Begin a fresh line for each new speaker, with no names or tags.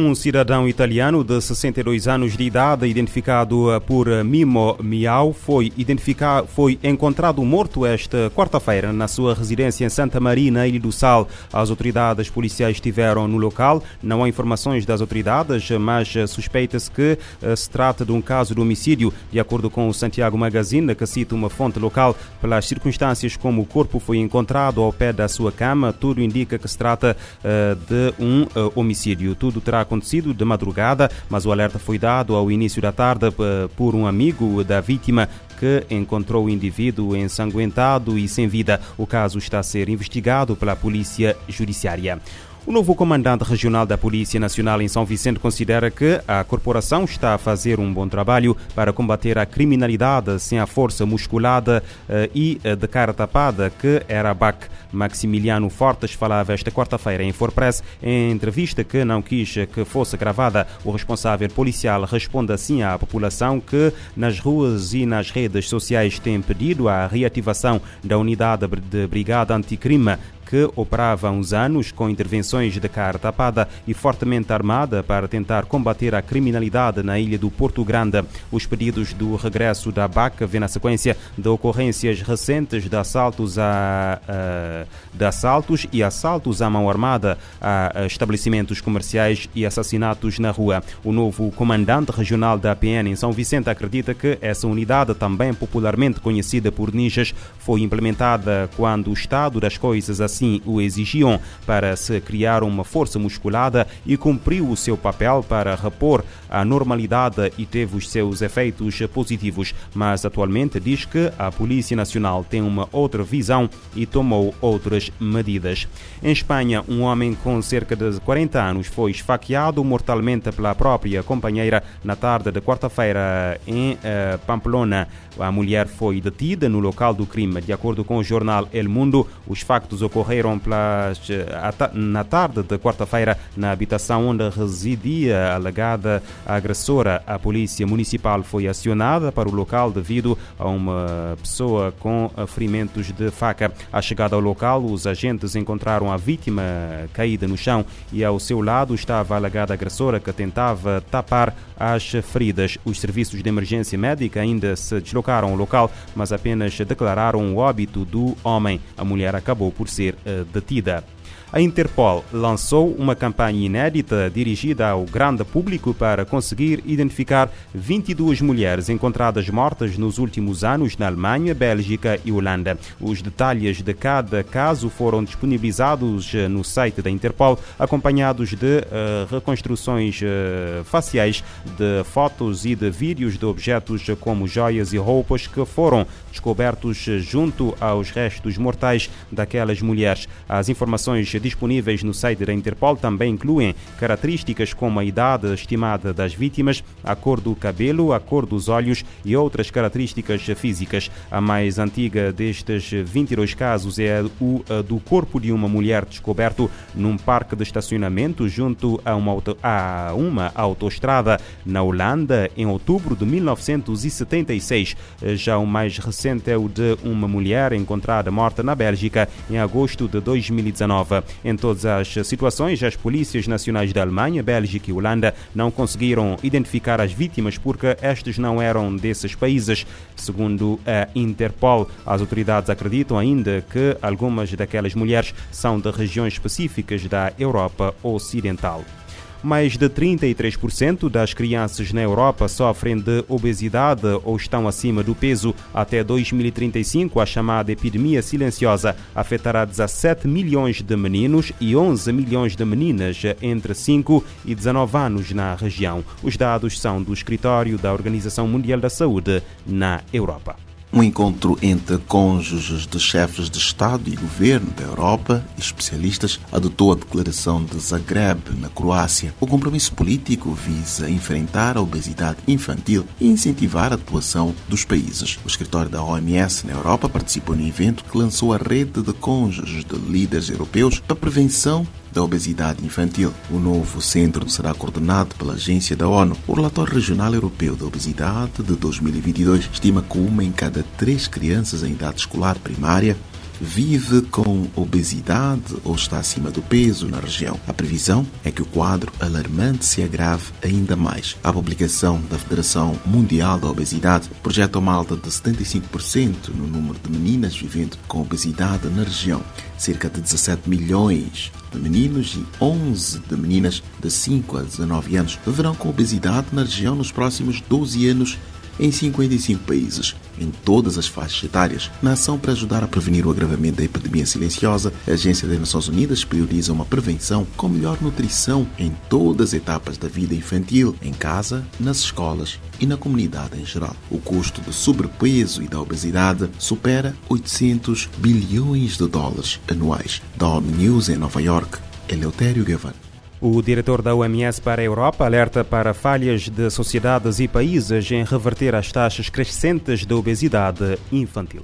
Um cidadão italiano de 62 anos de idade, identificado por Mimo Miau, foi, identificado, foi encontrado morto esta quarta-feira na sua residência em Santa Maria, na Ilha do Sal. As autoridades policiais estiveram no local. Não há informações das autoridades, mas suspeita-se que eh, se trata de um caso de homicídio. De acordo com o Santiago Magazine, que cita uma fonte local, pelas circunstâncias como o corpo foi encontrado ao pé da sua cama, tudo indica que se trata uh, de um uh, homicídio. Tudo terá acontecido de madrugada, mas o alerta foi dado ao início da tarde eh, por um amigo da vítima que encontrou o indivíduo ensanguentado e sem vida. O caso está a ser investigado pela Polícia Judiciária. O novo comandante regional da Polícia Nacional em São Vicente considera que a corporação está a fazer um bom trabalho para combater a criminalidade sem a força musculada uh, e uh, de cara tapada que era a BAC. Maximiliano Fortes falava esta quarta-feira em Forpress em entrevista que não quis que fosse gravada. O responsável policial responde assim à população que nas ruas e nas redes sociais tem pedido a reativação da unidade de Brigada Anticrime que operava há uns anos com intervenções de cara tapada e fortemente armada para tentar combater a criminalidade na ilha do Porto Grande. Os pedidos do regresso da BAC vêm na sequência de ocorrências recentes de assaltos, a, de assaltos e assaltos à mão armada a estabelecimentos comerciais e assassinatos na rua. O novo comandante regional da APN em São Vicente acredita que essa unidade, também popularmente conhecida por ninjas, foi implementada quando o estado das coisas assim assim o exigiam para se criar uma força musculada e cumpriu o seu papel para repor a normalidade e teve os seus efeitos positivos. Mas atualmente diz que a Polícia Nacional tem uma outra visão e tomou outras medidas. Em Espanha, um homem com cerca de 40 anos foi esfaqueado mortalmente pela própria companheira na tarde de quarta-feira em uh, Pamplona. A mulher foi detida no local do crime. De acordo com o jornal El Mundo, os factos ocorreram pelas, na tarde de quarta-feira na habitação onde residia a alegada agressora. A polícia municipal foi acionada para o local devido a uma pessoa com ferimentos de faca. À chegada ao local, os agentes encontraram a vítima caída no chão e ao seu lado estava a alegada agressora que tentava tapar as feridas. Os serviços de emergência médica ainda se deslocaram deslocaram o local, mas apenas declararam o óbito do homem. A mulher acabou por ser detida. A Interpol lançou uma campanha inédita dirigida ao grande público para conseguir identificar 22 mulheres encontradas mortas nos últimos anos na Alemanha, Bélgica e Holanda. Os detalhes de cada caso foram disponibilizados eh, no site da Interpol, acompanhados de uh, reconstruções uh, faciais de fotos e de vídeos de objetos como joias e roupas que foram descobertos junto aos restos mortais daquelas mulheres. As informações disponíveis no site da Interpol também incluem características como a idade estimada das vítimas, a cor do cabelo, a cor dos olhos e outras características físicas. A mais antiga destes 22 casos é o do corpo de uma mulher descoberto num parque de estacionamento junto a uma, auto, a uma autoestrada na Holanda em outubro de 1976. Já o mais recente é o de uma mulher encontrada morta na Bélgica em agosto de 2019. Em todas as situações, as polícias nacionais da Alemanha, Bélgica e Holanda não conseguiram identificar as vítimas porque estas não eram desses países. Segundo a Interpol, as autoridades acreditam ainda que algumas daquelas mulheres são de regiões específicas da Europa Ocidental. Mais de 33% das crianças na Europa sofrem de obesidade ou estão acima do peso. Até 2035, a chamada epidemia silenciosa afetará 17 milhões de meninos e 11 milhões de meninas entre 5 e 19 anos na região. Os dados são do escritório da Organização Mundial da Saúde na Europa.
Um encontro entre cônjuges de chefes de Estado e governo da Europa e especialistas adotou a declaração de Zagreb, na Croácia. O compromisso político visa enfrentar a obesidade infantil e incentivar a atuação dos países. O escritório da OMS na Europa participou no evento que lançou a rede de cônjuges de líderes europeus para prevenção da obesidade infantil. O novo centro será coordenado pela agência da ONU. O relatório regional europeu da obesidade de 2022 estima que uma em cada três crianças em idade escolar primária vive com obesidade ou está acima do peso na região. A previsão é que o quadro alarmante se agrave ainda mais. A publicação da Federação Mundial da Obesidade projeta uma alta de 75% no número de meninas vivendo com obesidade na região. Cerca de 17 milhões de meninos e 11 de meninas de 5 a 19 anos viverão com obesidade na região nos próximos 12 anos em 55 países, em todas as faixas etárias. Na ação para ajudar a prevenir o agravamento da epidemia silenciosa, a Agência das Nações Unidas prioriza uma prevenção com melhor nutrição em todas as etapas da vida infantil, em casa, nas escolas e na comunidade em geral. O custo do sobrepeso e da obesidade supera 800 bilhões de dólares anuais. Da ONU News em Nova York, Eleutério Gavan.
O diretor da OMS para a Europa alerta para falhas de sociedades e países em reverter as taxas crescentes de obesidade infantil.